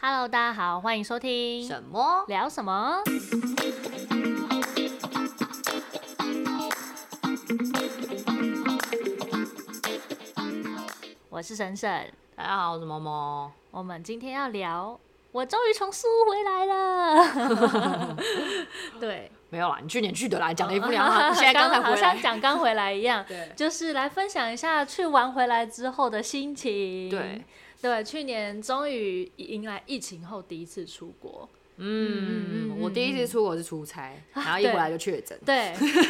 Hello，大家好，欢迎收听什么聊什么？我是沈沈，大家好，我是毛毛。我们今天要聊，我终于从苏回来了。对，没有啦，你去年去的啦，讲的一副两好，现在刚才回来，好像讲刚回来一样。对，就是来分享一下去玩回来之后的心情。对。对，去年终于迎来疫情后第一次出国。嗯，嗯，我第一次出国是出差，啊、然后一回来就确诊。对，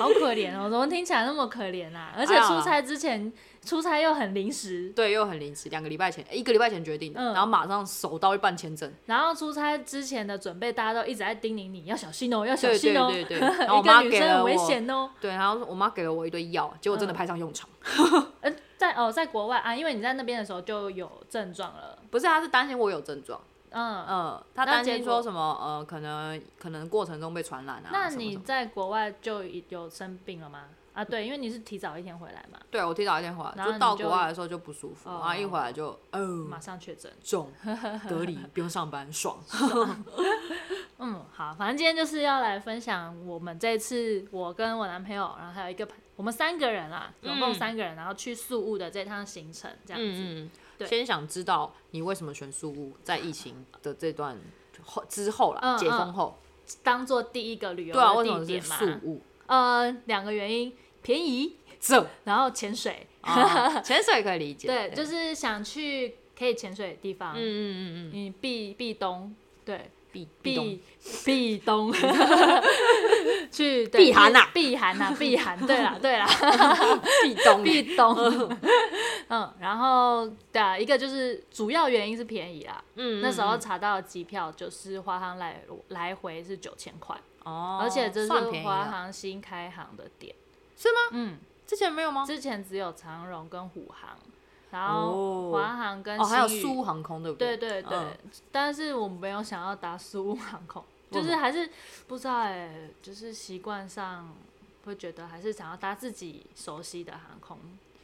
好，好可怜哦，怎么听起来那么可怜啊？而且出差之前，出差又很临时。对，又很临时，两个礼拜前，一个礼拜前决定的，嗯、然后马上手到一办签证。然后出差之前的准备，大家都一直在叮咛你要小心哦，要小心哦。对对对，对 然后我妈给了我，危险哦。对，然后我妈给了我一堆药，结果真的派上用场。嗯在哦，在国外啊，因为你在那边的时候就有症状了。不是，他是担心我有症状。嗯嗯，他担心说什么呃，可能可能过程中被传染啊。那你在国外就有生病了吗？啊，对，因为你是提早一天回来嘛。对，我提早一天回来，就到国外的时候就不舒服，然后一回来就哦，马上确诊，重隔离，不用上班，爽。嗯，好，反正今天就是要来分享我们这次我跟我男朋友，然后还有一个朋。我们三个人啊，总共三个人，然后去宿务的这趟行程，这样子。先想知道你为什么选宿务，在疫情的这段后之后啦，解封后，当做第一个旅游的地点嘛。宿雾。呃，两个原因，便宜，这，然后潜水，潜水可以理解。对，就是想去可以潜水的地方。嗯嗯嗯嗯。你避避冬，对。避避避冬，去避寒呐，避寒呐，避寒。对啦，对啦，避冬，避冬。嗯，然后对啊，一个就是主要原因是便宜啦。嗯，那时候查到的机票就是华航来来回是九千块哦，而且这是华航新开航的点，是吗？嗯，之前没有吗？之前只有长荣跟虎航。然后华航跟哦，还有苏航空对不对？对对对，但是我没有想要搭苏 航空，就是还是不知道哎，就是习惯上会觉得还是想要搭自己熟悉的航空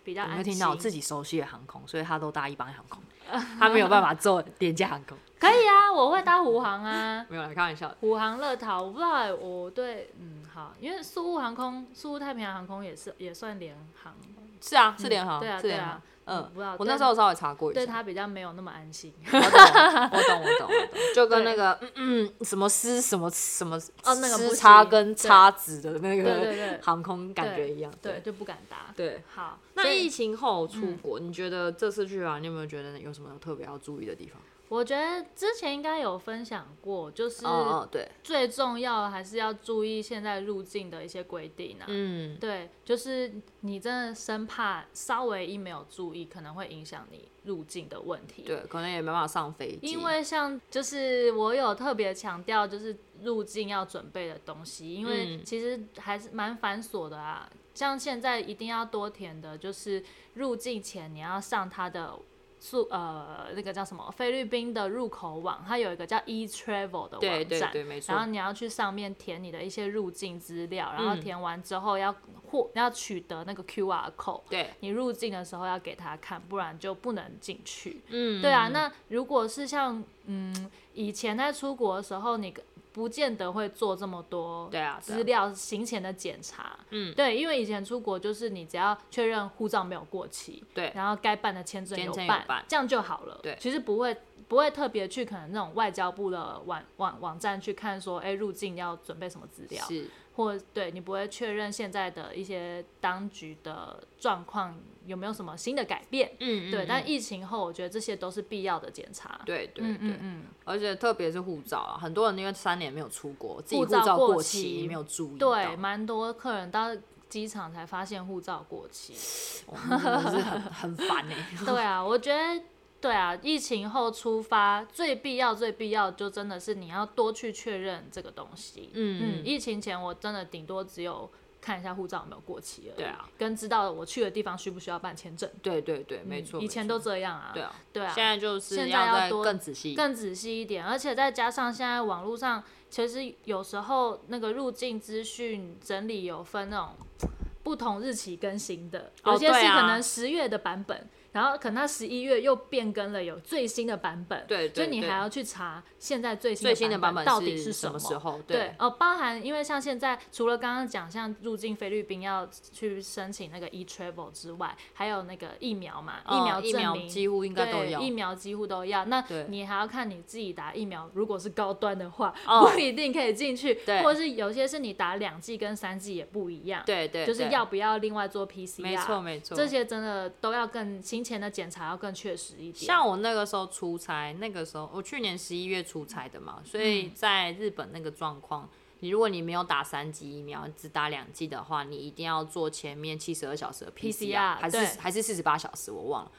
比较安心。没听到自己熟悉的航空，所以他都搭一般航空，他没有办法坐廉价航空。可以啊，我会搭虎航啊，没有来开玩笑。虎航乐桃，我不知道哎，我对嗯好，因为苏雾航空、苏雾太平洋航空也是也算联航，是啊，是联航，对啊，对啊。嗯，我那时候稍微查过一下，对他比较没有那么安心。我懂，我懂，我懂，就跟那个嗯嗯什么丝什么什么哦那个丝叉跟叉子的那个 航空感觉一样，对，就不敢搭。对，好。那疫情后出国，你觉得这次去啊，你有没有觉得有什么特别要注意的地方？我觉得之前应该有分享过，就是最重要还是要注意现在入境的一些规定啊。嗯，对，就是你真的生怕稍微一没有注意，可能会影响你入境的问题。对，可能也没办法上飞机。因为像就是我有特别强调，就是入境要准备的东西，因为其实还是蛮繁琐的啊。像现在一定要多填的，就是入境前你要上他的。宿呃那个叫什么菲律宾的入口网，它有一个叫 eTravel 的网站，对对对，没错。然后你要去上面填你的一些入境资料，然后填完之后要或要取得那个 QR code，对，你入境的时候要给他看，不然就不能进去。嗯，对啊。那如果是像嗯以前在出国的时候，你。不见得会做这么多对啊资料行前的检查，嗯，对，因为以前出国就是你只要确认护照没有过期，对，然后该办的签证有办，这样就好了，对，其实不会不会特别去可能那种外交部的网网网站去看说，哎，入境要准备什么资料，是，或对你不会确认现在的一些当局的状况。有没有什么新的改变？嗯，对，但疫情后，我觉得这些都是必要的检查。对对对，嗯，而且特别是护照啊，很多人因为三年没有出国，自己护照过期没有注意，对，蛮多客人到机场才发现护照过期，真的是很很烦哎。对啊，我觉得对啊，疫情后出发最必要最必要就真的是你要多去确认这个东西。嗯嗯，疫情前我真的顶多只有。看一下护照有没有过期了，对啊，跟知道我去的地方需不需要办签证，对对对，没错，以前都这样啊，对啊，对啊，现在就是现在要多更仔细，更仔细一点，而且再加上现在网络上其实有时候那个入境资讯整理有分那种不同日期更新的，有些是可能十月的版本，然后可能他十一月又变更了，有最新的版本，对，所以你还要去查现在最新的版本到底是什么时候？对，对哦，包含因为像现在除了刚刚讲像入境菲律宾要去申请那个 e travel 之外，还有那个疫苗嘛，哦、疫苗证明几乎应该都要，疫苗几乎都要。那你还要看你自己打疫苗，如果是高端的话，哦、不一定可以进去，对，或者是有些是你打两剂跟三剂也不一样，对对，就是要不要另外做 PCR，没错没错，这些真的都要更行前的检查要更确实一点。像我那个时候出差，那个时候我去年十一月出差的嘛，所以在日本那个状况，你如果你没有打三剂疫苗，只打两剂的话，你一定要做前面七十二小时的 PCR，, PCR 还是还是四十八小时，我忘了。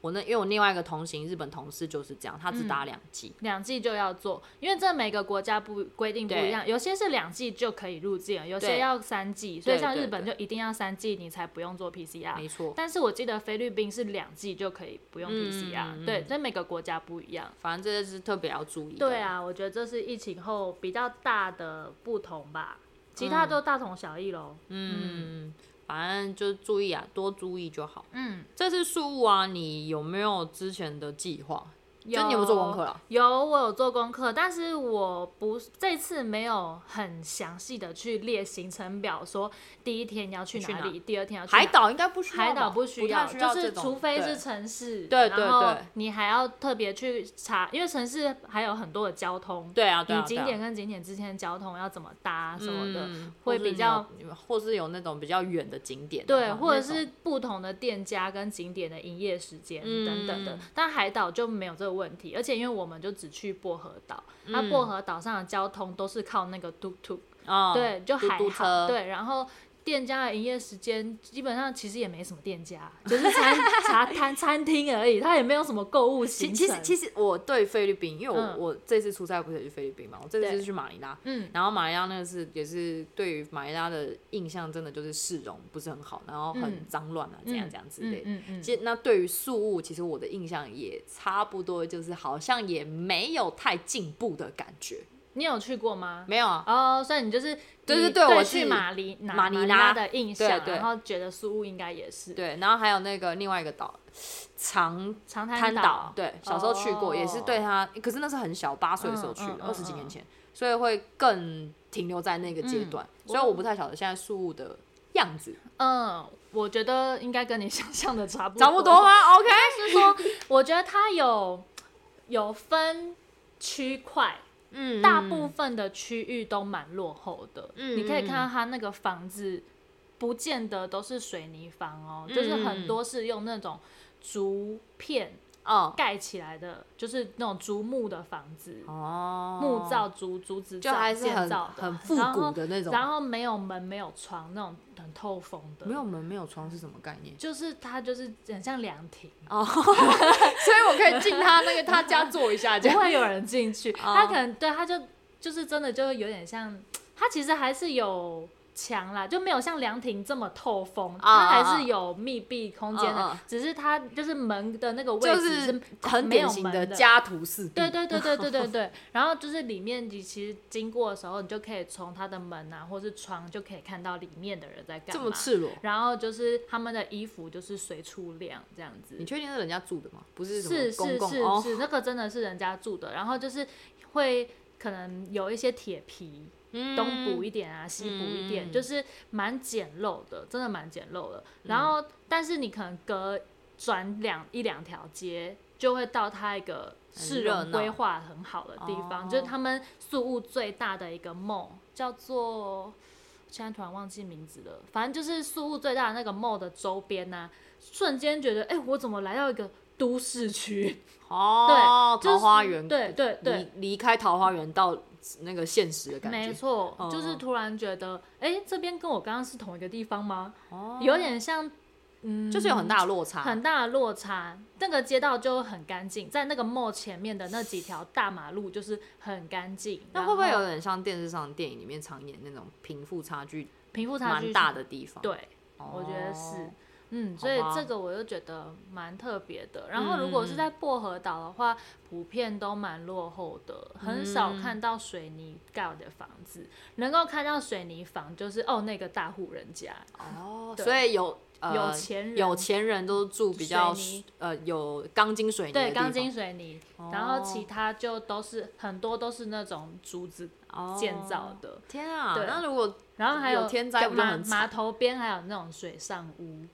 我那因为我另外一个同行日本同事就是这样，他只打两剂，两、嗯、剂就要做，因为这每个国家不规定不一样，有些是两剂就可以入境，有些要三剂，所以像日本就一定要三剂你才不用做 PCR，没错。但是我记得菲律宾是两剂就可以不用 PCR，、嗯、对，所以每个国家不一样。反正这是特别要注意的。对啊，我觉得这是疫情后比较大的不同吧，其他都大同小异喽。嗯。嗯反正就注意啊，多注意就好。嗯，这次宿雾啊，你有没有之前的计划？有，你有有做功课啊？有，我有做功课，但是我不这次没有很详细的去列行程表，说第一天要去哪里，哪第二天要去哪里。海岛应该不需要，海岛不需要，需要就是除非是城市，对对对，你还要特别去查，因为城市还有很多的交通，对啊，对啊，你景点跟景点之间的交通要怎么搭什么的，嗯、会比较，或是有那种比较远的景点，对，或者是不同的店家跟景点的营业时间等等的，嗯、但海岛就没有这个问题，而且因为我们就只去薄荷岛，那、嗯、薄荷岛上的交通都是靠那个嘟嘟，哦，对，就还好，嘟嘟车，对，然后。店家的营业时间基本上其实也没什么店家，就是餐 茶摊餐厅而已，它也没有什么购物行程。其实其实我对菲律宾，因为我、嗯、我这次出差不是也去菲律宾嘛，我这次是去马尼拉，嗯，然后马尼拉那个是也是对于马尼拉的印象真的就是市容不是很好，然后很脏乱啊，这样这样之类。嗯嗯，嗯。其实那对于宿务，其实我的印象也差不多，就是好像也没有太进步的感觉。你有去过吗？没有啊。哦，oh, 所以你就是对对对，我去马尼马尼拉的印象，然后觉得宿雾应该也是。对，然后还有那个另外一个岛，长长滩岛，对，小时候去过，oh. 也是对它，可是那是很小，八岁的时候去的，二十几年前，所以会更停留在那个阶段，嗯、所以我不太晓得现在宿雾的样子。嗯，我觉得应该跟你想象的差不多。差不多吗？OK，是说，我觉得它有有分区块。嗯，大部分的区域都蛮落后的。嗯，你可以看到它那个房子，不见得都是水泥房哦，嗯、就是很多是用那种竹片哦盖起来的，就是那种竹木的房子哦，木造竹竹子造建造的，很复古的那种然。然后没有门没有窗那种。很透风的，没有门没有窗是什么概念？就是它就是很像凉亭哦，所以我可以进他那个他家坐一下，不会有人进去。他可能对他就就是真的就有点像，他其实还是有。墙啦，就没有像凉亭这么透风，它还是有密闭空间的，只是它就是门的那个位置是很典型的家徒四壁。对对对对对对 对。然后就是里面你其实经过的时候，你就可以从它的门啊，或是窗就可以看到里面的人在干嘛。这么赤裸。然后就是他们的衣服就是随处晾这样子。你确定是人家住的吗？不是什么公共？是是是是，那个真的是人家住的。然后就是会可能有一些铁皮。东补一点啊，西补一点，嗯、就是蛮简陋的，真的蛮简陋的。然后，嗯、但是你可能隔转两一两条街，就会到它一个市容规划很好的地方，就是他们宿务最大的一个 mall，叫做现在突然忘记名字了。反正就是宿雾最大的那个 mall 的周边呢、啊，瞬间觉得，哎、欸，我怎么来到一个都市区？哦，对，桃花源，对对对，离离开桃花源到。那个现实的感觉，没错，嗯、就是突然觉得，哎、欸，这边跟我刚刚是同一个地方吗？哦，有点像，嗯，就是有很大的落差，很大的落差。那个街道就很干净，在那个 mall 前面的那几条大马路就是很干净。那会不会有点像电视上电影里面常演那种贫富差距、贫富差距蛮大的地方？对，哦、我觉得是。嗯，所以这个我就觉得蛮特别的。然后如果是在薄荷岛的话，普遍都蛮落后的，很少看到水泥盖的房子。能够看到水泥房，就是哦那个大户人家。哦，所以有。呃、有钱人，有钱人都住比较呃有钢筋水泥。对，钢筋水泥，哦，然后其他就都是很多都是那种竹子建造的。哦、天啊！对，那如果然后还有天灾，码码头边还有那种水上屋，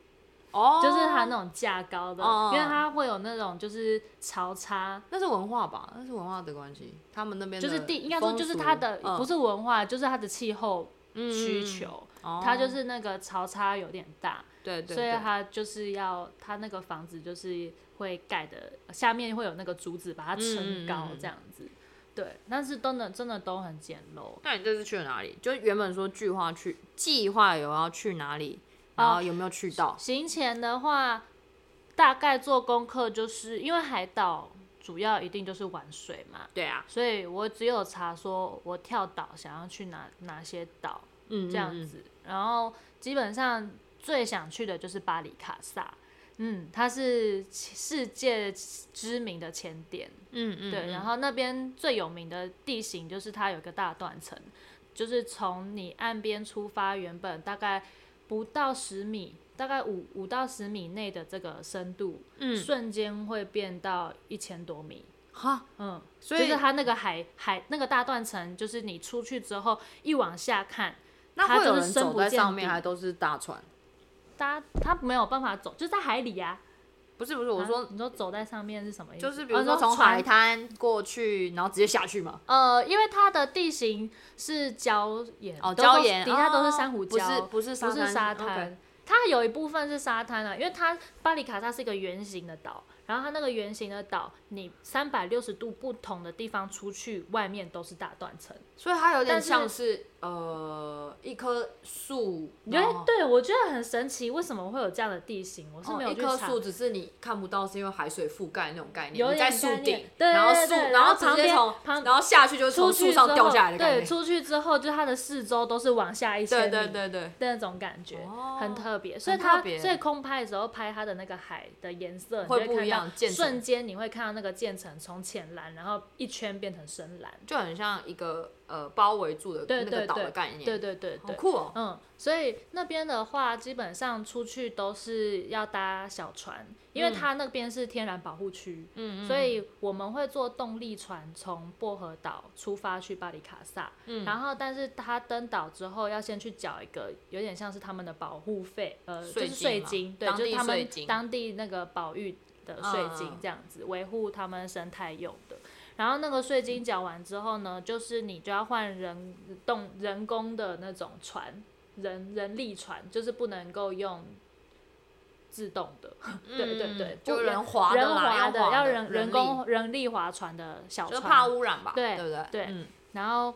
哦，就是它那种架高的，哦，因为它会有那种就是潮差，那是文化吧？那是文化的关系，他们那边就是地，应该说就是它的，嗯、不是文化，就是它的气候需求，嗯，它就是那个潮差有点大。对，对，对，所以它就是要它那个房子就是会盖的，下面会有那个竹子把它撑高这样子，对。但是真的真的都很简陋。那你这次去了哪里？就原本说计划去，计划有要去哪里，然后有没有去到？哦，行前的话，大概做功课，就是因为海岛主要一定就是玩水嘛。对啊。所以我只有查说我跳岛想要去哪哪些岛，嗯，这样子，然后基本上。最想去的就是巴里卡萨，嗯，它是世界知名的潜点，嗯嗯，对，然后那边最有名的地形就是它有个大断层，就是从你岸边出发，原本大概不到十米，大概五五到十米内的这个深度，嗯，瞬间会变到一千多米，哈，嗯，所以就是它那个海海那个大断层，就是你出去之后一往下看，那会有人走在上面，还都是大船。大他没有办法走，就是在海里呀、啊。不是不是，我说、啊、你说走在上面是什么意思？就是比如说从海滩过去，然后直接下去嘛。呃，因为它的地形是礁岩，哦，礁岩，底下都是珊瑚礁，不是不是不是沙滩。它有一部分是沙滩啊，因为它巴里卡萨是一个圆形的岛。然后它那个圆形的岛，你三百六十度不同的地方出去，外面都是大断层，所以它有点像是，是呃一棵树。对，对我觉得很神奇，为什么会有这样的地形？我是没有。哦、一棵树只是你看不到，是因为海水覆盖那种概念。有点在树顶，然后树，然后直接从，然后下去就从树上掉下来的感觉。对，出去之后就它的四周都是往下一千米，对对对对，那种感觉、哦、很特别。所以它所以空拍的时候拍它的那个海的颜色会不一样。瞬间你会看到那个渐层从浅蓝，然后一圈变成深蓝，就很像一个呃包围住的那个岛的概念。对对对，对，好酷哦。嗯，所以那边的话，基本上出去都是要搭小船，因为它那边是天然保护区。嗯，所以我们会坐动力船从薄荷岛出发去巴里卡萨。嗯，然后但是他登岛之后要先去缴一个有点像是他们的保护费，呃，就是税金，对，就是他们当地那个保育。的税金这样子维护他们生态用的，然后那个税金缴完之后呢，就是你就要换人动人工的那种船，人人力船，就是不能够用自动的，嗯、对对对，就人划的，人划的要人人工人力划船的小船，就怕污染吧？对对不对？对，嗯、然后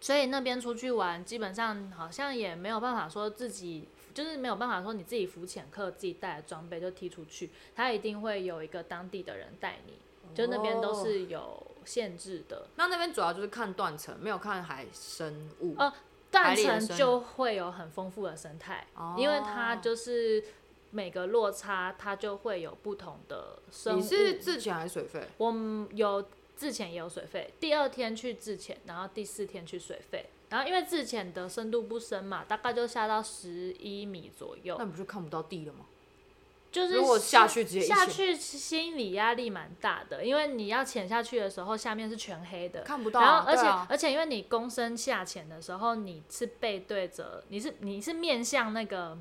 所以那边出去玩，基本上好像也没有办法说自己。就是没有办法说你自己浮潜客自己带的装备就踢出去，他一定会有一个当地的人带你，就那边都是有限制的。那那边主要就是看断层，没有看海生物。呃，断层就会有很丰富的生态，因为它就是每个落差它就会有不同的生物。你是自潜还是水肺？我有自潜也有水肺，第二天去自潜，然后第四天去水肺。然后因为自潜的深度不深嘛，大概就下到十一米左右。那不就看不到地了吗？就是如果下去直接下去，心理压力蛮大的，因为你要潜下去的时候，下面是全黑的，看不到啊。然后而且、啊、而且因为你躬身下潜的时候，你是背对着，你是你是面向那个。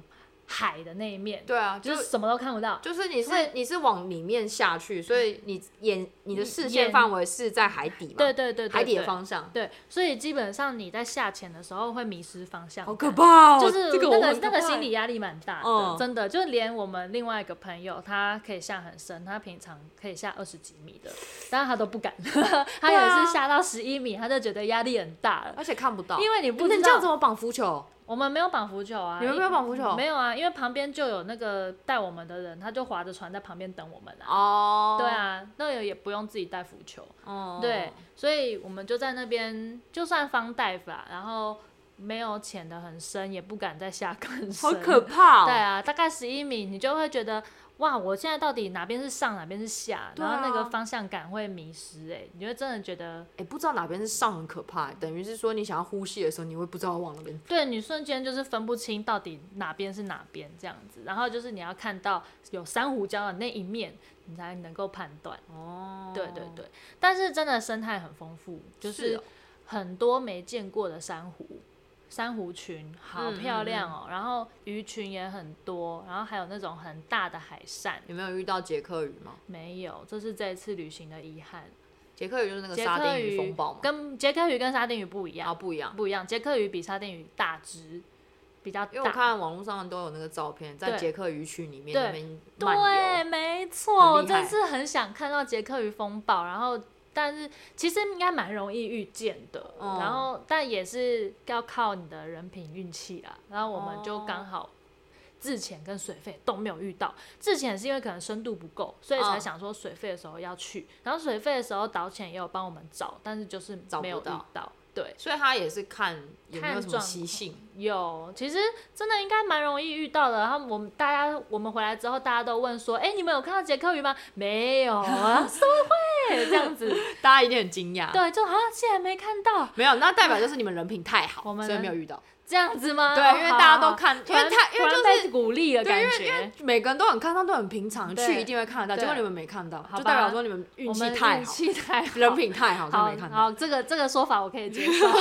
海的那一面，对啊，就是什么都看不到，就是你是你是往里面下去，所以你眼你的视线范围是在海底嘛？对对对，海底的方向。对，所以基本上你在下潜的时候会迷失方向，好可怕哦！就是那个那个心理压力蛮大的，真的，就连我们另外一个朋友，他可以下很深，他平常可以下二十几米的，但是他都不敢，他有一次下到十一米，他就觉得压力很大了，而且看不到，因为你不知道你这样怎么绑浮球。我们没有绑浮球啊！你们没有绑浮球？没有啊，因为旁边就有那个带我们的人，他就划着船在旁边等我们啊。哦。对啊，那也也不用自己带浮球。哦。对，所以我们就在那边，就算方带法，然后没有潜的很深，也不敢再下更深，好可怕哦。对啊，大概十一米，你就会觉得。哇！我现在到底哪边是上，哪边是下？然后那个方向感会迷失，哎，你会真的觉得，哎，不知道哪边是上很可怕，等于是说你想要呼吸的时候，你会不知道往哪边。对，你瞬间就是分不清到底哪边是哪边这样子，然后就是你要看到有珊瑚礁的那一面，你才能够判断。哦，对对对，但是真的生态很丰富，就是很多没见过的珊瑚。珊瑚群好漂亮哦，嗯嗯嗯，然后鱼群也很多，然后还有那种很大的海扇。有没有遇到杰克鱼吗？没有，这是这一次旅行的遗憾。杰克鱼就是那个沙丁鱼风暴吗？跟杰克鱼跟沙丁鱼不一样。啊，不一样，不一样。杰克鱼比沙丁鱼大只，比较大。因为我看网络上都有那个照片，在杰克鱼群里面那边。对，没错，我真是很想看到杰克鱼风暴，然后。但是其实应该蛮容易遇见的，嗯、然后但也是要靠你的人品运气啦。然后我们就刚好自潜跟水费都没有遇到，自潜是因为可能深度不够，所以才想说水费的时候要去。然后水费的时候导潜也有帮我们找，但是就是没有遇到。对，所以他也是看有没有什么习性。有，其实真的应该蛮容易遇到的。然后我们大家，我们回来之后，大家都问说：“哎、欸，你们有看到杰克鱼吗？”没有啊，怎么会这样子？大家一定很惊讶。对，就好像竟然没看到。没有，那代表就是你们人品太好，我们所以没有遇到。这样子吗？对，因为大家都看，因为他因为就是鼓励的感觉，因为每个人都很看到，都很平常，去一定会看得到。结果你们没看到，就代表说你们运气太好，运气太好，人品太好，就没看到。好，这个这个说法我可以接受。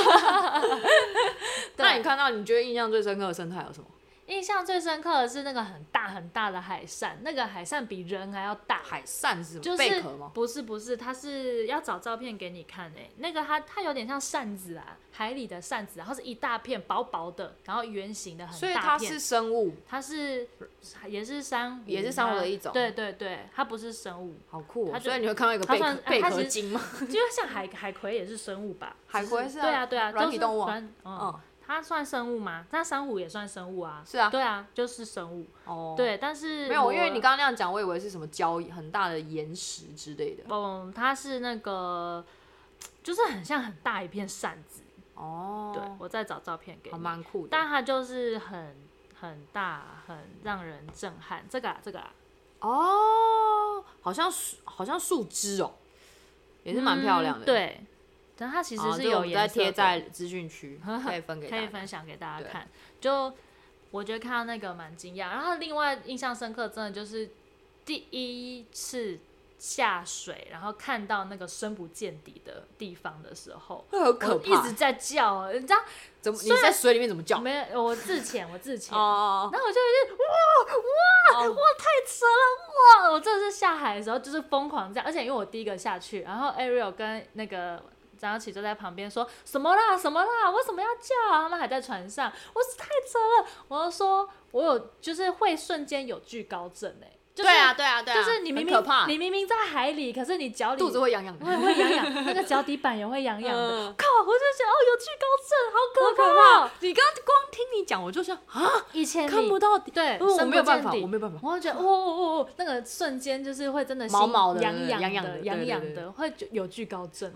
那你看到你觉得印象最深刻的生态有什么？印象最深刻的是那个很大很大的海扇，那个海扇比人还要大。海扇是就是贝壳吗？不是不是，它是要找照片给你看诶。那个它它有点像扇子啊，海里的扇子，然后是一大片薄薄的，然后圆形的很大片。所以它是生物，它是也是珊瑚，也是珊瑚的一种。对对对，它不是生物，好酷哦。所以你会看到一个贝壳贝壳精吗？就像海海葵也是生物吧？海葵是啊，对啊对啊，软体动物。嗯。它算生物吗？那珊瑚也算生物啊。是啊，对啊，就是生物。哦，对，但是没有，因为你刚刚那样讲，我以为是什么礁很大的岩石之类的。嗯，它是那个，就是很像很大一片扇子。哦，对，我再找照片给你。蛮酷的。但它就是很很大，很让人震撼。这个啊，这个啊。哦，好像树，好像树枝哦，也是蛮漂亮的。对。但它其实是有颜色贴在资讯区，可以分给可以分享给大家看。就我觉得看到那个蛮惊讶，然后另外印象深刻，真的就是第一次下水，然后看到那个深不见底的地方的时候，很可怕，一直在叫，你知道怎么？你在水里面怎么叫？没有，我自潜，我自潜，然后我就一直哇哇哇，太扯了哇！我真的是下海的时候就是疯狂这样，而且因为我第一个下去，然后 Ariel 跟那个。张琪就在旁边说什么啦什么啦，为什么要叫啊？他们还在船上，我太扯了。我就说，我有就是会瞬间有惧高症哎、欸。对啊对啊对啊，就是你明明你明明在海里，可是你脚里肚子会痒痒的，会会痒痒，那个脚底板也会痒痒的。靠，我就想哦，有惧高症，好可怕！你刚刚光听你讲，我就想啊，以前看不到底，对，我没有办法，我没有办法。我就觉得哦哦哦，那个瞬间就是会真的毛毛的、痒痒的、痒痒的，会有惧高症。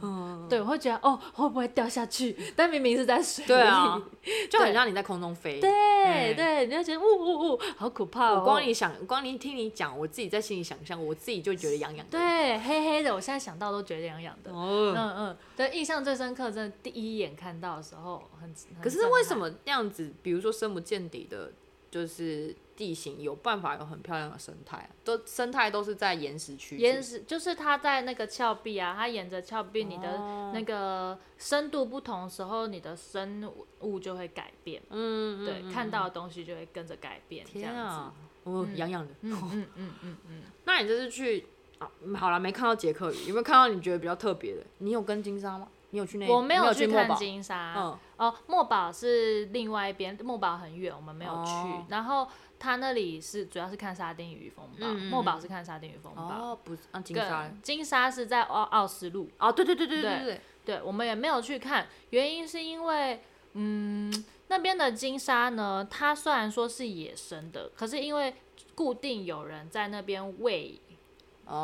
对，我会觉得哦，会不会掉下去？但明明是在水里，就很像你在空中飞。对对，你就觉得呜呜呜，好可怕哦！光你想，光你听你讲，我自己在心里想。象我自己就觉得痒痒的，对，黑黑的，我现在想到都觉得痒痒的。哦、嗯嗯，对，印象最深刻，真的第一眼看到的时候很。很可是为什么那样子？比如说深不见底的，就是地形有办法有很漂亮的生态，都生态都是在岩石区。岩石就是它在那个峭壁啊，它沿着峭壁，你的那个深度不同的时候，你的生物就会改变。嗯，对，嗯、看到的东西就会跟着改变。这样子。哦，痒痒的。嗯嗯嗯嗯嗯，嗯。那你这次去啊，好了，没看到杰克鱼，有没有看到你觉得比较特别的？你有跟金沙吗？你有去那？我没有去看金沙。嗯。哦，墨宝是另外一边，墨宝很远，我们没有去。然后他那里是主要是看沙丁鱼风暴，墨宝是看沙丁鱼风暴。哦，不是，啊，金沙。金沙是在奥奥斯陆。哦，对对对对对对。对，我们也没有去看，原因是因为，嗯。那边的金沙呢？它虽然说是野生的，可是因为固定有人在那边喂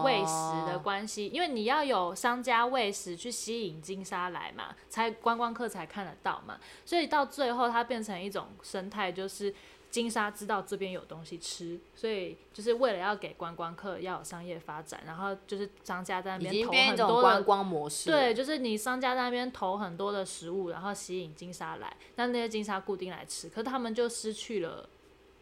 喂食的关系，因为你要有商家喂食去吸引金沙来嘛，才观光客才看得到嘛，所以到最后它变成一种生态，就是。金沙知道这边有东西吃，所以就是为了要给观光客要有商业发展，然后就是商家在那边投很多观光模式。对，就是你商家在那边投很多的食物，然后吸引金沙来，但那些金沙固定来吃，可是他们就失去了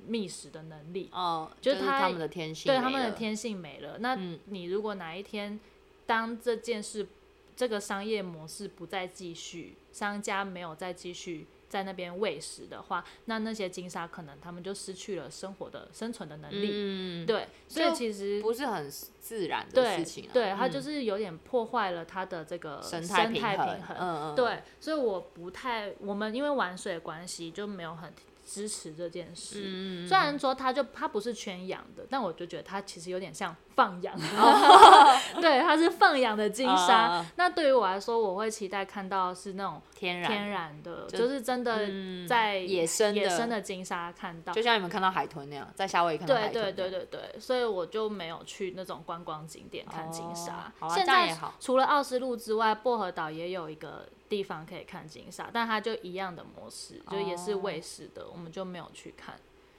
觅食的能力。哦，就是他，他们的天性，对他们的天性没了。那你如果哪一天当这件事，这个商业模式不再继续，商家没有再继续。在那边喂食的话，那那些金鲨可能他们就失去了生活的生存的能力。嗯，对，所以其实不是很自然的事情啊。对，对，它就是有点破坏了它的这个生态平衡。嗯嗯。对，所以我不太，我们因为玩水的关系就没有很。支持这件事，嗯、虽然说它就它不是圈养的，但我就觉得它其实有点像放养，对，它是放养的金沙。呃、那对于我来说，我会期待看到是那种天然天然的，就，就是真的在野生野生的金沙看到，就像你们看到海豚那样，在夏威夷看到海豚。对对对对对，所以我就没有去那种观光景点看金沙。哦、好啊，现在除了奥斯陆之外，薄荷岛也有一个。地方可以看金沙，但它就一样的模式，就也是卫视的，哦、我们就没有去看。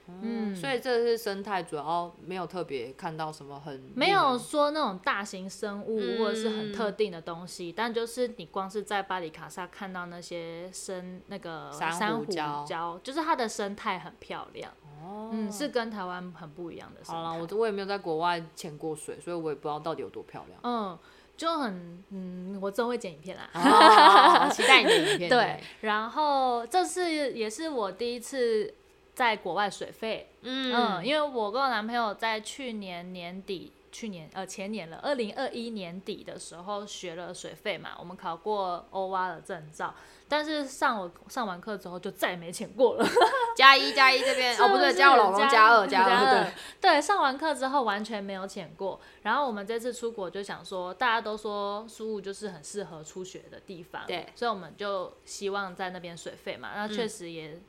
嗯，所以这是生态，主要没有特别看到什么很没有说那种大型生物或者是很特定的东西，嗯、但就是你光是在巴里卡萨看到那些生那个珊瑚礁，就是它的生态很漂亮。哦，嗯，是跟台湾很不一样的生态。好了，我我也没有在国外潜过水，所以我也不知道到底有多漂亮。嗯。就很嗯，我真会剪影片啦，哦、期待你的影片。对，然后这次也是我第一次在国外水费，嗯，嗯，因为我跟我男朋友在去年年底。去年呃前年了，二零二一年底的时候学了水费嘛，我们考过欧蛙的证照，但是上我上完课之后就再也没潜过了。加一加一这边哦不对，加我老公加二加二对对，上完课之后完全没有潜过。然后我们这次出国就想说，大家都说苏雾就是很适合初学的地方，对，所以我们就希望在那边水费嘛，那确实也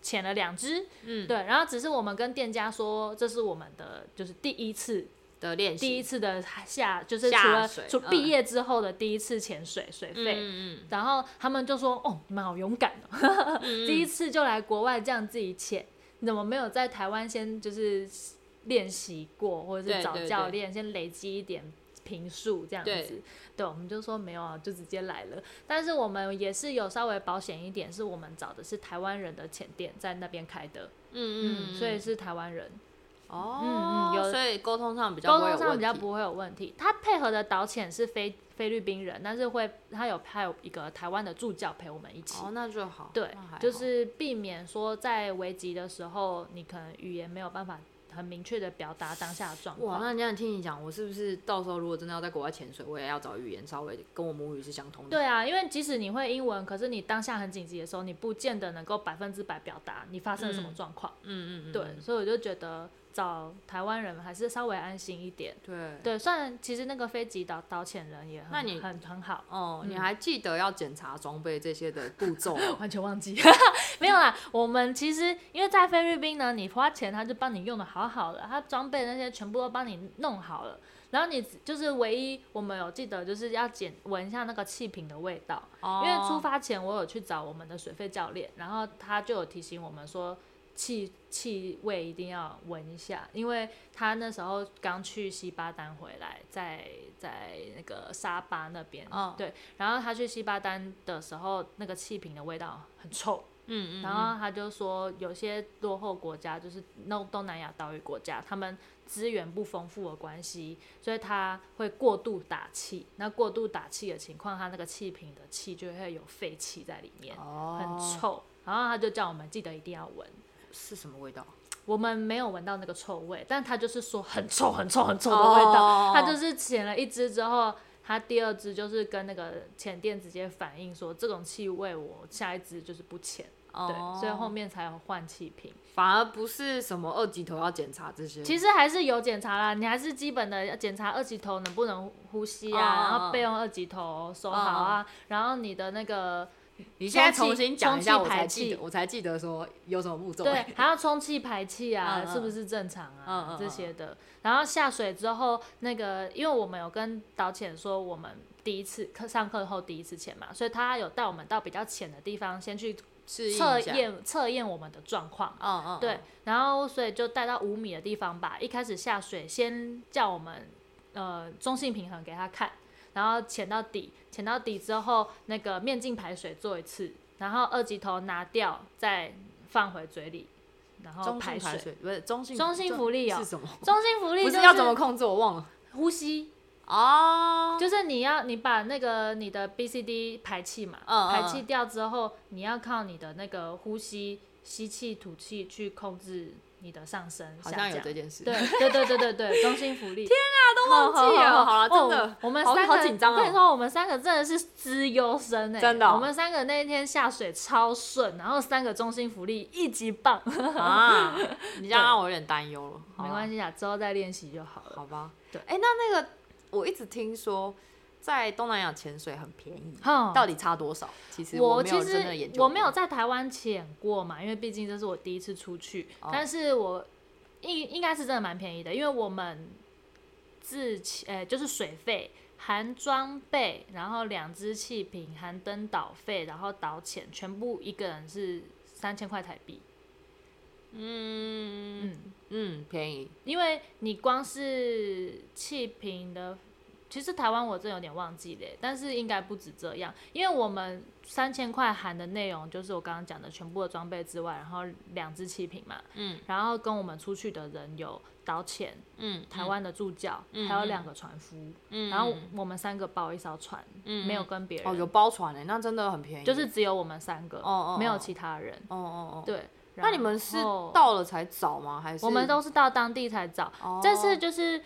潜了两只，嗯，对，然后只是我们跟店家说，这是我们的就是第一次。的练习，第一次的下就是除了除毕业之后的第一次潜水水费，嗯、然后他们就说：“哦，你们好勇敢哦，嗯、第一次就来国外这样自己潜，你怎么没有在台湾先就是练习过，或者是找教练先累积一点评数这样子？”对，对，我们就说没有啊，就直接来了。但是我们也是有稍微保险一点，是我们找的是台湾人的潜店在那边开的，嗯嗯，所以是台湾人。哦，嗯嗯，有，所以沟通上比较沟通上比较不会有问题。他配合的导潜是菲菲律宾人，但是会他有他有一个台湾的助教陪我们一起。哦，那就好。对，就是避免说在危急的时候，你可能语言没有办法很明确的表达当下的状况。哇，那这样听你讲，我是不是到时候如果真的要在国外潜水，我也要找语言稍微跟我母语是相通的？对啊，因为即使你会英文，可是你当下很紧急的时候，你不见得能够百分之百表达你发生了什么状况。嗯嗯嗯。对，所以我就觉得。找台湾人还是稍微安心一点。对对，虽然其实那个飞机导导潜人也很那你很很好。哦，嗯、你还记得要检查装备这些的步骤吗？完全忘记。没有啦，我们其实因为在菲律宾呢，你花钱他就帮你用的好好的，他装备那些全部都帮你弄好了。然后你就是唯一我们有记得就是要检闻一下那个气瓶的味道。哦。因为出发前我有去找我们的水肺教练，然后他就有提醒我们说。气气味一定要闻一下，因为他那时候刚去西巴丹回来，在在那个沙巴那边，哦、对，然后他去西巴丹的时候，那个气瓶的味道很臭，嗯，嗯嗯，然后他就说有些落后国家，就是东东南亚岛屿国家，他们资源不丰富的关系，所以他会过度打气，那过度打气的情况，他那个气瓶的气就会有废气在里面，哦、很臭，然后他就叫我们记得一定要闻。是什么味道？我们没有闻到那个臭味，但他就是说很臭、很臭、很臭的味道。他就是潜了一只之后，他第二只就是跟那个潜店直接反映说，这种气味我下一只就是不潜。对，所以后面才有换气瓶。反而不是什么二级头要检查这些。其实还是有检查啦，你还是基本的要检查二级头能不能呼吸啊，然后备用二级头收好啊，然后你的那个。你现在重新讲一下，我才记得，我才记得说有什么步骤。对，还要充气排气啊，是不是正常啊？这些的。然后下水之后，那个因为我们有跟导潜说，我们第一次课上课后第一次潜嘛，所以他有带我们到比较浅的地方，先去测验测验我们的状况。嗯嗯。对，然后所以就带到五米的地方吧。一开始下水，先叫我们呃中性平衡给他看。然后潜到底，潜到底之后，那个面镜排水做一次，然后二级头拿掉，再放回嘴里，然后排水。不是中性中性浮力哦？是什么？中性浮力、就是、不是要怎么控制？我忘了。呼吸哦，就是你要你把那个你的 B C D 排气嘛，排气掉之后，你要靠你的那个呼吸吸气吐气去控制。你的上升好像有这件事，对对对对对对，中心福利。天啊，都忘记了，好了，真的，我们三个好紧张哦。跟你说，我们三个真的是资优生哎，真的，我们三个那一天下水超顺，然后三个中心福利一级棒啊！你这样让我有点担忧了。没关系啊，之后再练习就好了。好吧，对，哎，那那个我一直听说。在东南亚潜水很便宜，嗯，到底差多少？其实我没有真的研究。我其实我没有在台湾潜过嘛，因为毕竟这是我第一次出去。哦、但是我应应该是真的蛮便宜的，因为我们自潜，呃、欸，就是水费含装备，然后两只气瓶含登岛费，然后导潜，全部一个人是三千块台币。嗯嗯嗯，便宜，因为你光是气瓶的。其实台湾我真有点忘记了，但是应该不止这样，因为我们三千块含的内容就是我刚刚讲的全部的装备之外，然后两只气瓶嘛，嗯，然后跟我们出去的人有导潜，嗯，台湾的助教，嗯、还有两个船夫，嗯，然后我们三个包一艘船，嗯，没有跟别人，哦，有包船诶，那真的很便宜，就是只有我们三个，哦哦，哦，没有其他人，哦哦哦，对，那你们是到了才找吗？还是我们都是到当地才找？哦，这次就是。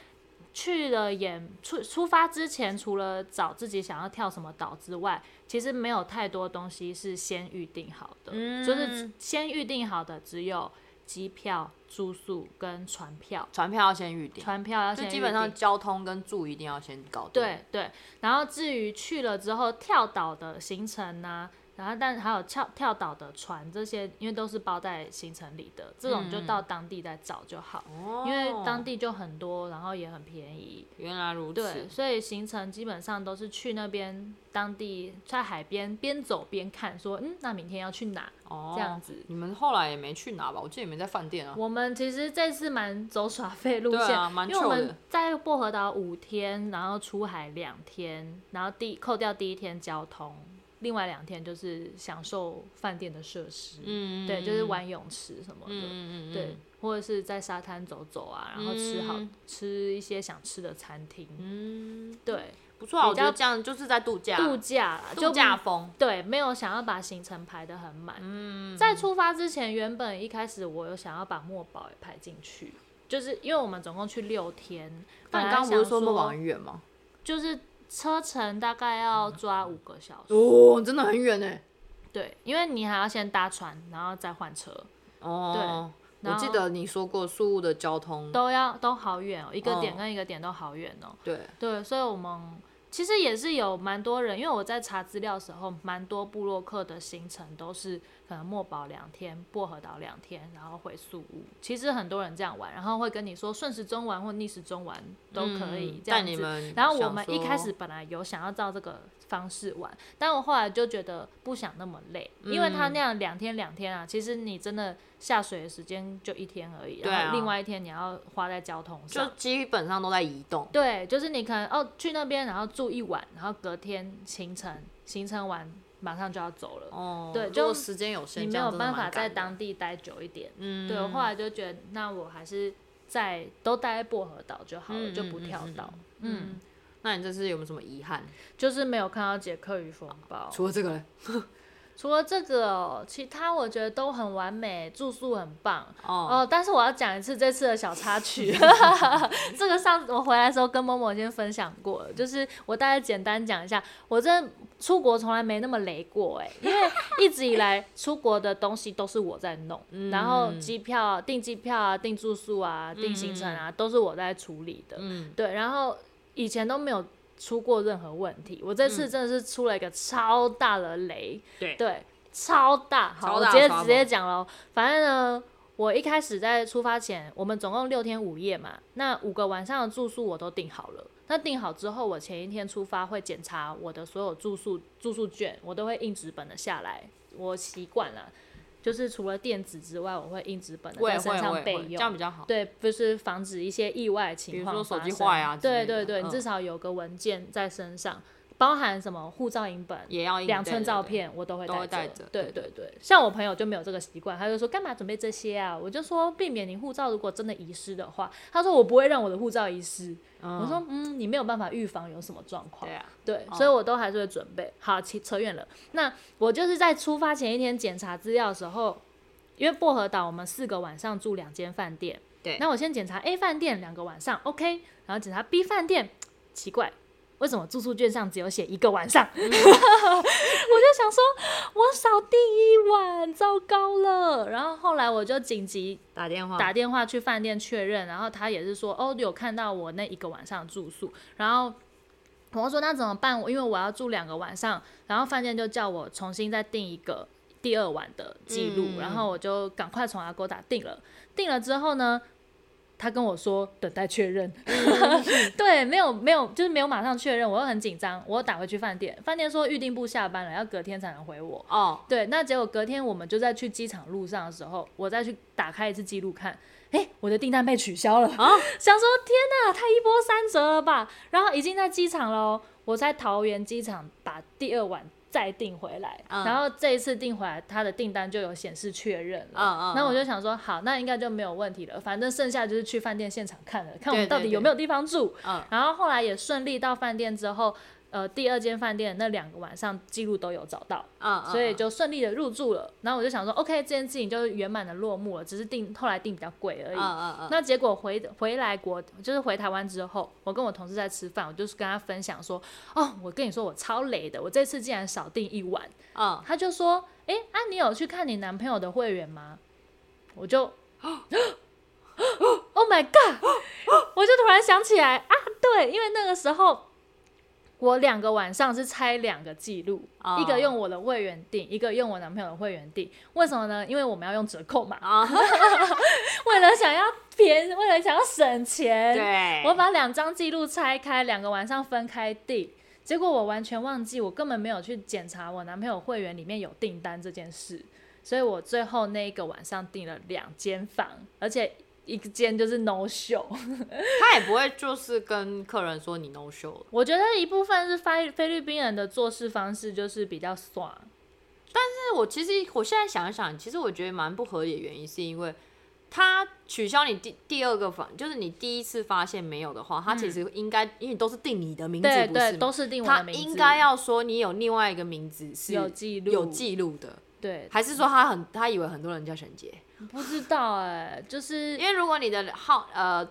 去了演出出发之前，除了找自己想要跳什么岛之外，其实没有太多东西是先预定好的。嗯，就是先预定好的只有机票、住宿跟船票。船票要先预定，船票要先。基本上交通跟住一定要先搞定。对对，然后至于去了之后跳岛的行程呢、啊？然后，但还有跳跳岛的船这些，因为都是包在行程里的，这种就到当地再找就好，嗯、因为当地就很多，然后也很便宜。原来如此。对，所以行程基本上都是去那边当地，在海边边走边看，说，嗯，那明天要去哪？哦，这样子。你们后来也没去哪吧？我记得你们在饭店啊。我们其实这次蛮走耍费路线，啊、因为我们在薄荷岛五天，然后出海两天，然后第扣掉第一天交通。另外两天就是享受饭店的设施，嗯，对，就是玩泳池什么的，嗯，对，或者是在沙滩走走啊，然后吃好、嗯、吃一些想吃的餐厅，嗯，对，不错啊，我觉得这样就是在度假，度假，度假风，对，没有想要把行程排得很满，嗯，在出发之前，原本一开始我有想要把墨宝也排进去，就是因为我们总共去六天，但你刚刚不是说墨宝很远吗？就是。车程大概要抓五个小时哦，真的很远呢。对，因为你还要先搭船，然后再换车。哦，对，我记得你说过宿务的交通都要都好远哦，一个点跟一个点都好远哦。对对，所以我们。其实也是有蛮多人，因为我在查资料的时候，蛮多部落客的行程都是可能墨宝两天，薄荷岛两天，然后回宿屋。其实很多人这样玩，然后会跟你说顺时钟玩或逆时钟玩都可以这样子。然后我们一开始本来有想要照这个方式玩，但我后来就觉得不想那么累，因为他那样两天两天啊，其实你真的。下水的时间就一天而已，然后另外一天你要花在交通上，就基本上都在移动。对，就是你可能哦去那边，然后住一晚，然后隔天行程行程完马上就要走了。哦，对，就时间有限，你没有办法在当地待久一点。嗯，对，我后来就觉得那我还是在都待在薄荷岛就好了，嗯、就不跳岛。嗯，嗯嗯，那你这次有没有什么遗憾？就是没有看到杰克与风暴。除了这个。除了这个哦，其他我觉得都很完美，住宿很棒。哦，哦。但是我要讲一次这次的小插曲，这个上次我回来的时候跟某某先分享过，就是我大概简单讲一下，我这出国从来没那么雷过哎，因为一直以来出国的东西都是我在弄，嗯、然后机票、订机票啊、订住宿啊、订行程啊，嗯、都是我在处理的，嗯、对，然后以前都没有。出过任何问题。我这次真的是出了一个超大的雷，对、嗯、对，超大。好，我直接直接讲喽。反正呢，我一开始在出发前，我们总共六天五夜嘛，那五个晚上的住宿我都订好了。那订好之后，我前一天出发会检查我的所有住宿住宿券，我都会印纸本的下来。我习惯了。就是除了电子之外，我会印纸本的在身上备用，这样比较好。对，就是防止一些意外情况，比如说手机坏啊。对对对，你至少有个文件在身上。包含什么护照影本，也要两寸照片，我都会带着。对对对，像我朋友就没有这个习惯，他就说干嘛准备这些啊？我就说避免你护照如果真的遗失的话，他说我不会让我的护照遗失。我说嗯，你没有办法预防有什么状况。对啊，对，所以我都还是会准备。好，扯扯远了。那我就是在出发前一天检查资料的时候，因为薄荷岛我们四个晚上住两间饭店。对。那我先检查 A 饭店两个晚上，OK，然后检查 B 饭店，奇怪。为什么住宿券上只有写一个晚上？我就想说，我少订一晚，糟糕了。然后后来我就紧急打电话打电话去饭店确认，然后他也是说，哦，有看到我那一个晚上住宿。然后我说那怎么办？因为我要住两个晚上，然后饭店就叫我重新再订一个第二晚的记录。嗯、然后我就赶快从 Agoda 订了，订了之后呢？他跟我说等待确认，对，没有没有，就是没有马上确认，我又很紧张，我又打回去饭店，饭店说预定部下班了，要隔天才能回我。哦，对，那结果隔天我们就在去机场路上的时候，我再去打开一次记录看，哎，我的订单被取消了，啊，想说天哪，太一波三折了吧？然后已经在机场了，我在桃园机场把第二晚。再订回来，嗯、然后这一次订回来，他的订单就有显示确认了。嗯嗯。那我就想说，好，那应该就没有问题了。反正剩下就是去饭店现场看了，看我们到底有没有地方住。对对对。然后后来也顺利到饭店之后。呃，第二间饭店那两个晚上记录都有找到，嗯、所以就顺利的入住了。然后我就想说，OK，这件事情就是圆满的落幕了，只是订后来订比较贵而已。那结果回回来国就是回台湾之后，我跟我同事在吃饭，我就是跟他分享说，哦，我跟你说我超雷的，我这次竟然少订一晚。嗯、他就说，哎，啊，你有去看你男朋友的会员吗？我就，Oh my God！我就突然想起来啊，对，因为那个时候。我两个晚上是拆两个记录，oh. 一个用我的会员订，一个用我男朋友的会员订。为什么呢？因为我们要用折扣嘛。Oh. 为了想要便宜，为了想要省钱，对，我把两张记录拆开，两个晚上分开订。结果我完全忘记，我根本没有去检查我男朋友会员里面有订单这件事，所以我最后那一个晚上订了两间房，而且。一间就是 no show，他也不会就是跟客人说你 no show。我觉得一部分是菲菲律宾人的做事方式就是比较爽，但是我其实我现在想一想，其实我觉得蛮不合理的原因是因为他取消你第第二个房，就是你第一次发现没有的话，他其实应该、嗯、因为都是定你的名字，对不是对，都是定我的名字，他应该要说你有另外一个名字是有记录。有记录的，对，还是说他很他以为很多人叫沈杰？不知道哎、欸，就是因为如果你的号呃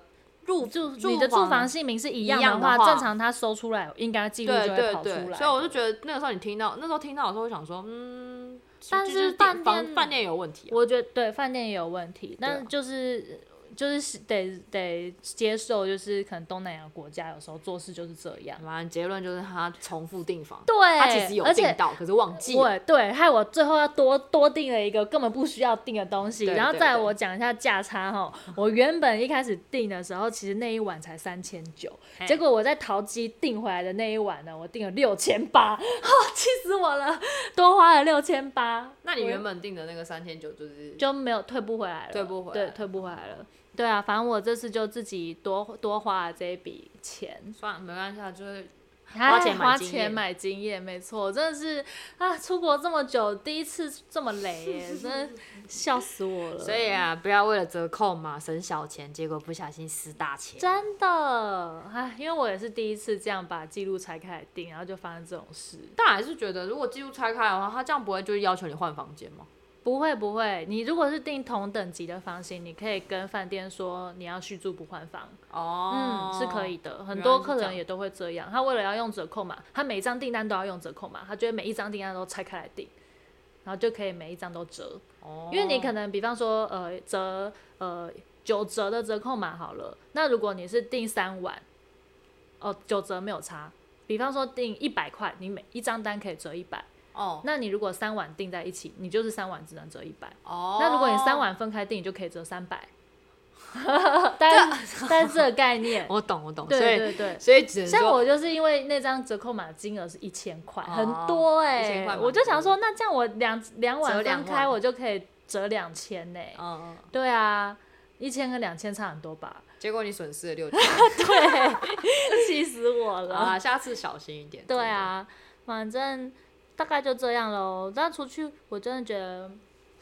入住你的住房姓名是一样的话，正常他搜出来应该记录就会跑出来。所以我就觉得那个时候你听到那时候听到的时候，我想说，嗯，但是饭店饭店有问题、啊，我觉得对饭店也有问题，但就是。就是得得接受，就是可能东南亚国家有时候做事就是这样。反正结论就是他重复订房，对，他其实有订到，可是忘记。对对，害我最后要多多订了一个根本不需要订的东西。然后再我讲一下价差哈，我原本一开始订的时候，其实那一晚才三千九，结果我在淘机订回来的那一晚呢，我订了六千八，气死我了，多花了六千八。那你原本订的那个三千九就是就没有退不回来了，退不回来，对，退不回来了。对啊，反正我这次就自己多多花了这一笔钱，算了，没关系，就是花钱花钱买经验，没错，真的是啊，出国这么久，第一次这么累耶，真的笑死我了。所以啊，不要为了折扣嘛，省小钱，结果不小心失大钱。真的，哎，因为我也是第一次这样把记录拆开来订，然后就发生这种事。但还是觉得，如果记录拆开的话，他这样不会就是要求你换房间吗？不会不会，你如果是订同等级的房型，你可以跟饭店说你要续住不换房。哦，嗯，是可以的，很多客人也都会这样。他为了要用折扣码，他每一张订单都要用折扣码，他觉得每一张订单都拆开来订，然后就可以每一张都折。哦，因为你可能比方说呃折呃九折的折扣码好了，那如果你是订三晚，哦九折没有差。比方说订一百块，你每一张单可以折一百。哦。那你如果三碗订在一起，你就是三碗只能折一百。哦。那如果你三碗分开订，你就可以折三百。但 但是这个概念，我懂我懂，对对对，所以只能像我就是因为那张折扣码金额是一千块，很多哎，我就想说，那这样我两两碗分开，我就可以折两千呢。嗯，对啊，一千跟两千差很多吧？结果你损失了六千，对，气死我了啊！下次小心一点。对啊，反正大概就这样喽。但出去我真的觉得。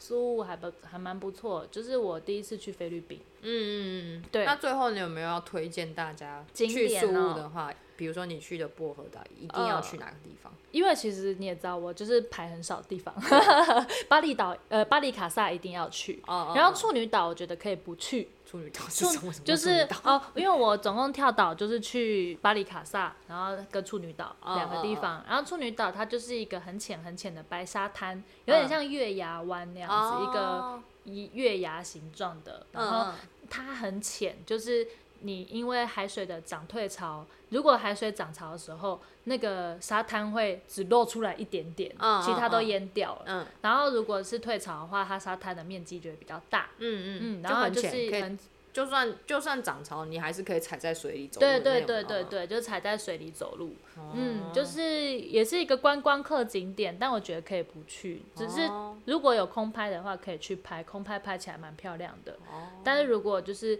苏雾还不还蛮不错，就是我第一次去菲律宾。嗯嗯嗯，对。那最后你有没有要推荐大家去苏雾的话？比如说你去的薄荷岛，一定要去哪个地方？因为其实你也知道，我就是排很少的地方。巴厘岛，呃，巴厘卡萨一定要去。然后处女岛，我觉得可以不去。处女岛是什么？就是哦，因为我总共跳岛就是去巴黎卡萨，然后跟处女岛两个地方。然后处女岛它就是一个很浅很浅的白沙滩，有点像月牙湾那样子，一个一月牙形状的。然后它很浅，就是。你因为海水的涨退潮，如果海水涨潮的时候，那个沙滩会只露出来一点点，嗯、其他都淹掉了。嗯、然后如果是退潮的话，它沙滩的面积就会比较大。嗯嗯嗯，然后就是很，就算就算涨潮，你还是可以踩在水里走路。对对对对对，就踩在水里走路。哦、嗯，就是也是一个观光客景点，但我觉得可以不去。只是如果有空拍的话，可以去拍，空拍拍起来蛮漂亮的。哦、但是如果就是。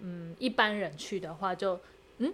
嗯，一般人去的话就，嗯，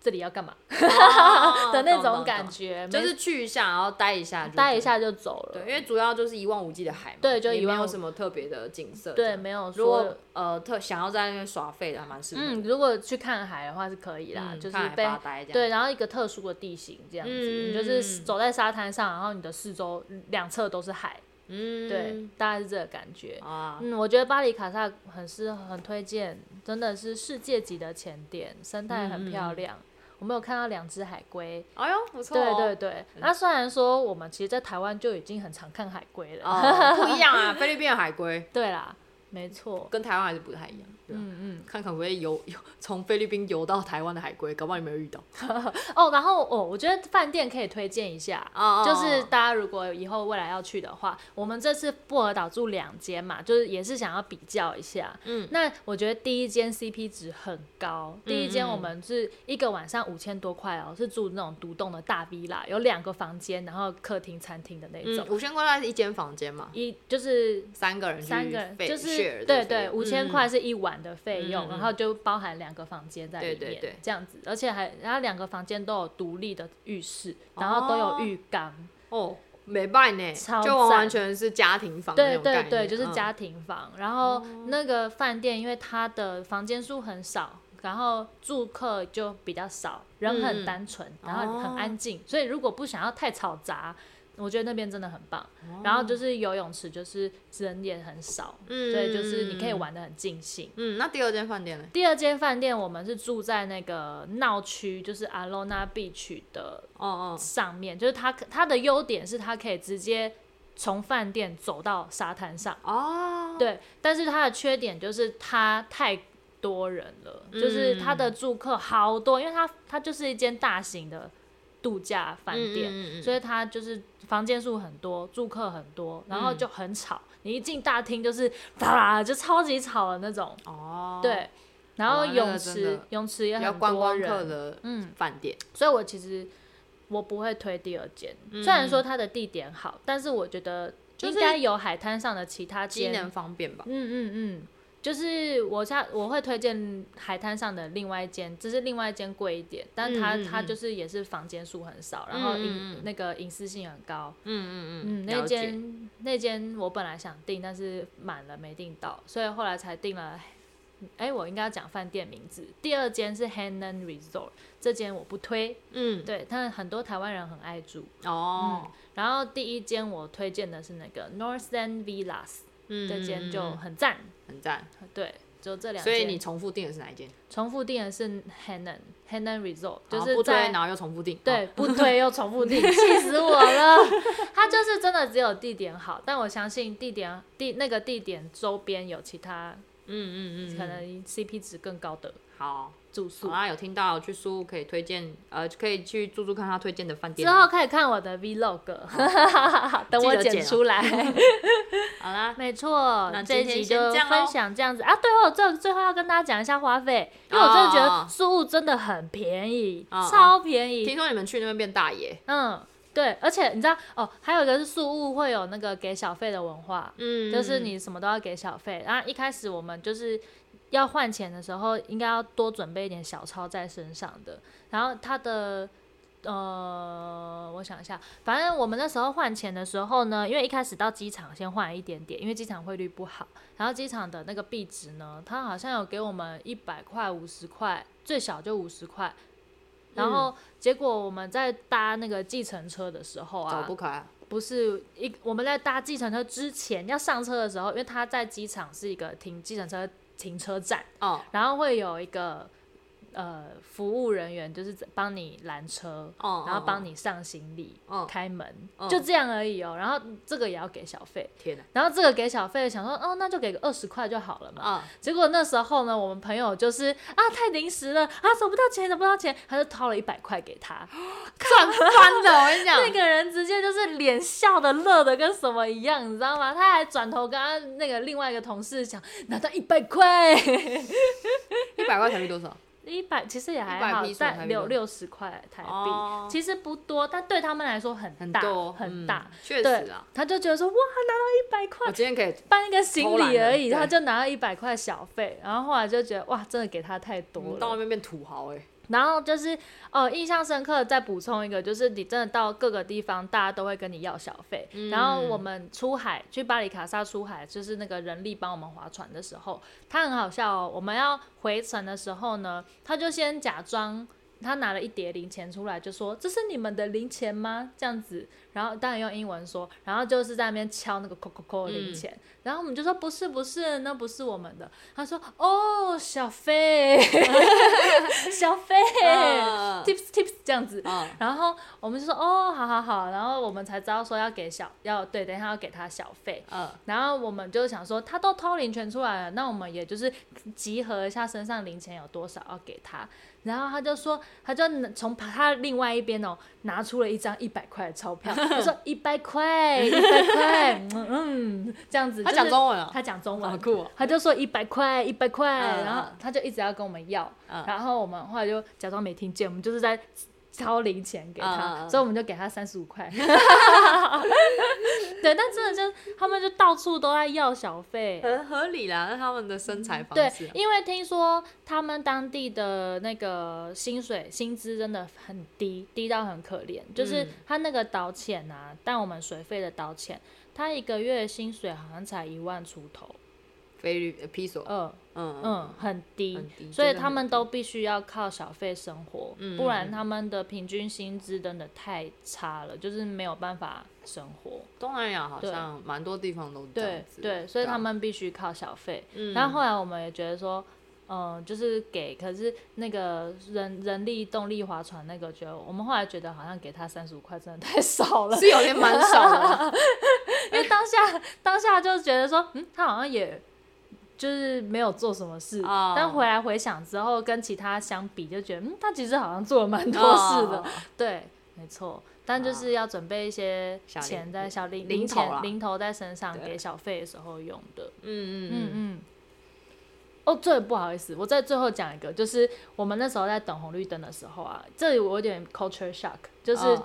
这里要干嘛、哦、的那种感觉，就是去一下，然后待一下，待一下就走了。对，因为主要就是一望无际的海嘛，对，就一望没有什么特别的景色。对，没有说。如果呃特想要在那边耍废的，还蛮适合。嗯，如果去看海的话是可以啦，嗯、就是被对，然后一个特殊的地形这样子，嗯、你就是走在沙滩上，然后你的四周两侧都是海。嗯，对，大概是这个感觉。啊、嗯，我觉得巴黎卡萨很适合，很推荐，真的是世界级的潜点，生态很漂亮。我们有看到两只海龟。哎呦，不错、哦。对对对，那、虽然说我们其实，在台湾就已经很常看海龟了。哦、不一样啊，菲律宾有海龟。对啦，没错。跟台湾还是不太一样。嗯嗯，看可不可以游 游从菲律宾游到台湾的海龟，搞不好你没有遇到。哦，然后哦，我觉得饭店可以推荐一下，哦、就是大家如果以后未来要去的话，我们这次薄荷岛住两间嘛，就是也是想要比较一下。嗯，那我觉得第一间 CP 值很高，第一间我们是一个晚上五千多块哦，是住那种独栋的大 villa，有两个房间，然后客厅、餐厅的那种。五千块那是一间房间嘛？一就是三个人，三个人就是对对，五千块是一晚。的费用，然后就包含两个房间在里面，这样子，而且还然后两个房间都有独立的浴室，然后都有浴缸。哦，没办呢，就完完全是家庭房，对对对，就是家庭房。然后那个饭店，因为它的房间数很少，然后住客就比较少，人很单纯，然后很安静，所以如果不想要太吵杂。我觉得那边真的很棒，哦、然后就是游泳池，就是人也很少，嗯、所以就是你可以玩的很尽兴。嗯，那第二间饭店呢？第二间饭店我们是住在那个闹区，就是 Alona Beach 的哦哦上面，就是它它的优点是它可以直接从饭店走到沙滩上哦，对，但是它的缺点就是它太多人了，嗯、就是它的住客好多，因为它它就是一间大型的度假饭店，嗯嗯嗯所以它就是。房间数很多，住客很多，然后就很吵。嗯、你一进大厅就是哒啦，就超级吵的那种。哦。对。然后泳池，泳池也很多人。嗯饭店。所以我其实我不会推第二间，嗯、虽然说它的地点好，但是我觉得应该有海滩上的其他间。机能方便吧。嗯嗯嗯。就是我下我会推荐海滩上的另外一间，只是另外一间贵一点，但它它就是也是房间数很少，然后隐那个隐私性很高。嗯嗯嗯。嗯，那间那间我本来想订，但是满了没订到，所以后来才订了。哎、欸，我应该要讲饭店名字。第二间是 Hainan Resort，这间我不推。嗯。对，但很多台湾人很爱住。哦、嗯。然后第一间我推荐的是那个 North End Villas。嗯，这间就很赞，很赞。对，就这两间。所以你重复订的是哪一间？重复订的是 Hainan Hainan Resort，就是不推，然后又重复订。对，不推又重复订，气死我了。他就是真的只有地点好，但我相信地点地那个地点周边有其他，嗯嗯嗯，可能 CP 值更高的。好，住宿。啊，有听到去宿务可以推荐，呃，可以去住住看他推荐的饭店。之后可以看我的 vlog，等我剪出来。好啦，没错，那这一集就分享这样子啊。对哦，最最后要跟大家讲一下花费，因为我真的觉得宿务真的很便宜，超便宜。听说你们去那边变大爷？嗯。对，而且你知道哦，还有一个是宿务会有那个给小费的文化，嗯，就是你什么都要给小费。然后一开始我们就是要换钱的时候，应该要多准备一点小钞在身上的。然后他的呃，我想一下，反正我们那时候换钱的时候呢，因为一开始到机场先换一点点，因为机场汇率不好。然后机场的那个币值呢，他好像有给我们一百块、五十块，最小就五十块。然后结果我们在搭那个计程车的时候啊，走不开，不是一我们在搭计程车之前要上车的时候，因为他在机场是一个停计程车停车站，哦，然后会有一个。呃，服务人员就是帮你拦车，oh, 然后帮你上行李、oh, 开门，oh. 就这样而已哦。然后这个也要给小费，天哪！然后这个给小费，想说哦，那就给个二十块就好了嘛。Oh. 结果那时候呢，我们朋友就是啊，太临时了啊，找不到钱，找不到钱，他就掏了一百块给他，赚翻了！我跟你讲，那个人直接就是脸笑的乐的跟什么一样，你知道吗？他还转头跟他那个另外一个同事讲，拿到一百块，一百块台币多少？一百其实也还好，但六六十块台币，哦、其实不多，但对他们来说很大，很，大。确、嗯、实啊，他就觉得说哇，拿到一百块，我今天可以搬一个行李而已，他就拿到一百块小费，然后后来就觉得哇，真的给他太多了，嗯、到外面变土豪哎、欸。然后就是哦，印象深刻。再补充一个，就是你真的到各个地方，大家都会跟你要小费。嗯、然后我们出海去巴里卡萨出海，就是那个人力帮我们划船的时候，他很好笑哦。我们要回程的时候呢，他就先假装。他拿了一叠零钱出来，就说：“这是你们的零钱吗？”这样子，然后当然用英文说，然后就是在那边敲那个扣扣扣零钱，嗯、然后我们就说：“不是，不是，那不是我们的。”他说：“哦，小费，小费，tips tips 这样子。Uh. ”然后我们就说：“哦，好好好。”然后我们才知道说要给小要对，等一下要给他小费。Uh. 然后我们就想说，他都掏零钱出来了，那我们也就是集合一下身上零钱有多少要给他。然后他就说，他就从他另外一边哦拿出了一张一百块的钞票，他说 一百块，一百块，嗯嗯，这样子。他讲中文啊？他讲中文，好酷。他就说一百块，一百块，然后他就一直要跟我们要，然后我们后来就假装没听见，我们就是在。掏零钱给他，uh, 所以我们就给他三十五块。对，但真的就他们就到处都在要小费，很合理啦。那他们的生财方式，对，因为听说他们当地的那个薪水薪资真的很低，低到很可怜。就是他那个导潜啊，但我们水费的导潜，他一个月薪水好像才一万出头。菲律披索，嗯嗯嗯，很低，所以他们都必须要靠小费生活，嗯、不然他们的平均薪资真的太差了，就是没有办法生活。东南亚好像蛮多地方都这样子，对对，所以他们必须靠小费。嗯，然后后来我们也觉得说，嗯，就是给，可是那个人人力动力划船那个，觉得我们后来觉得好像给他三十五块真的太少了，是有点蛮少的，因为当下当下就觉得说，嗯，他好像也。就是没有做什么事，oh. 但回来回想之后，跟其他相比，就觉得嗯，他其实好像做了蛮多事的。Oh. 对，没错。但就是要准备一些钱在小零零钱零头在身上给小费的时候用的。嗯嗯嗯嗯。哦，最，不好意思，我在最后讲一个，就是我们那时候在等红绿灯的时候啊，这里我有点 culture shock，就是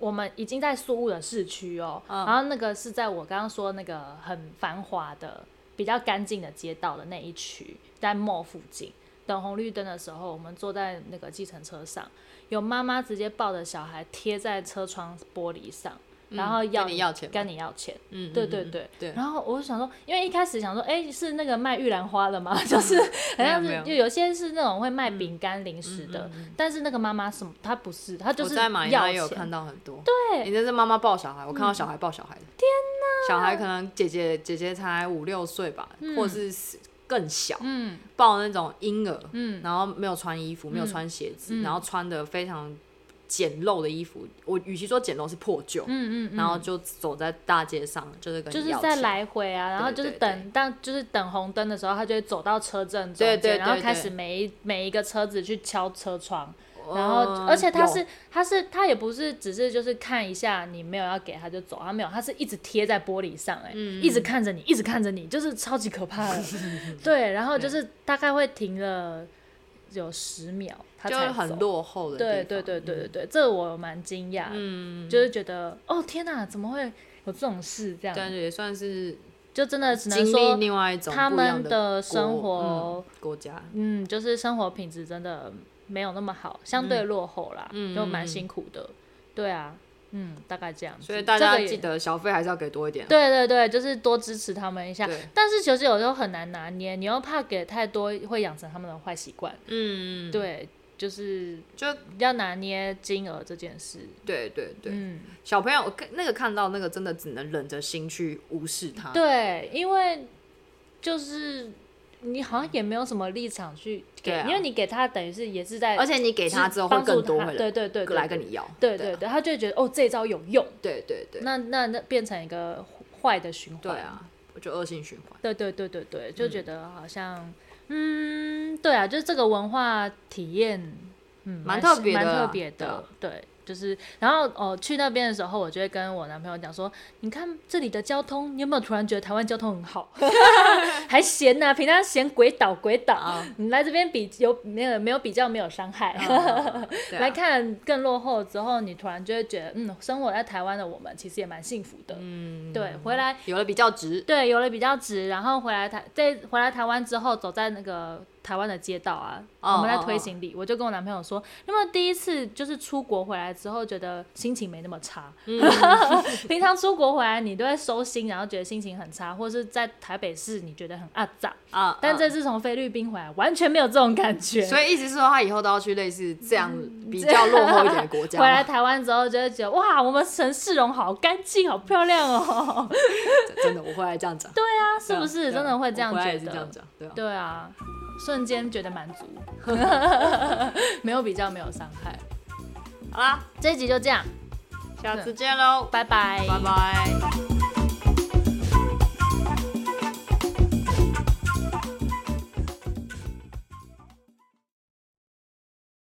我们已经在苏雾的市区哦，oh. 然后那个是在我刚刚说那个很繁华的。比较干净的街道的那一区，在 mall 附近等红绿灯的时候，我们坐在那个计程车上，有妈妈直接抱着小孩贴在车窗玻璃上，然后要跟你要钱，跟你要钱，嗯，对对对对。然后我就想说，因为一开始想说，哎，是那个卖玉兰花的吗？就是好像是，就有些是那种会卖饼干零食的，但是那个妈妈什么，她不是，她就是要钱。有看到很多，对，你这是妈妈抱小孩，我看到小孩抱小孩的，天哪，小孩可能姐姐姐姐才五六岁吧，或者是更小，抱那种婴儿，然后没有穿衣服，没有穿鞋子，然后穿的非常。简陋的衣服，我与其说简陋是破旧，嗯，嗯嗯，然后就走在大街上，就是跟就是在来回啊，然后就是等但就是等红灯的时候，他就会走到车阵中间，对对对对，然后开始每一每一个车子去敲车窗。然后，而且他是，他是，他也不是只是就是看一下你没有要给他就走，他没有，他是一直贴在玻璃上，哎，一直看着你，一直看着你，就是超级可怕的。对，然后就是大概会停了有十秒，他才走。很落后的。对对对对对对，这我蛮惊讶，嗯，就是觉得哦天哪，怎么会有这种事这样？感觉也算是，就真的只能说他们的生活国家，嗯，就是生活品质真的。没有那么好，相对落后啦，嗯、就蛮辛苦的。嗯、对啊，嗯，大概这样。所以大家记得小费还是要给多一点。对对对，就是多支持他们一下。但是其实有时候很难拿捏，你又怕给太多，会养成他们的坏习惯。嗯对，就是就要拿捏金额这件事。对对对。嗯，小朋友我那个看到那个真的只能忍着心去无视他。对，因为就是。你好像也没有什么立场去给，因为你给他等于是也是在，而且你给他之后会更多，对对对，来跟你要，对对对，他就觉得哦，这招有用，对对对，那那那变成一个坏的循环，对啊，就恶性循环，对对对对对，就觉得好像，嗯，对啊，就是这个文化体验，嗯，蛮特别的，蛮特别的，对。就是，然后哦，去那边的时候，我就会跟我男朋友讲说，你看这里的交通，你有没有突然觉得台湾交通很好？还嫌呢、啊，平常嫌鬼岛鬼岛，哦、你来这边比有没有没有比较没有伤害？哦啊、来看更落后之后，你突然就会觉得，嗯，生活在台湾的我们其实也蛮幸福的。嗯，对，回来有了比较值，对，有了比较值，然后回来台在回来台湾之后，走在那个。台湾的街道啊，oh, 我们在推行李，oh, oh. 我就跟我男朋友说，那么第一次就是出国回来之后，觉得心情没那么差。嗯、平常出国回来，你都会收心，然后觉得心情很差，或者是在台北市你觉得很阿杂啊。Oh, oh. 但这次从菲律宾回来，完全没有这种感觉。所以意思是说，他以后都要去类似这样比较落后一点的国家。回来台湾之后，就会觉得哇，我们城市容好干净，好漂亮哦。真的，我会来这样讲。对啊，是不是真的会这样觉得？这对啊。对啊。瞬间觉得满足，没有比较，没有伤害。好啦，这一集就这样，下次见喽，拜拜，拜拜。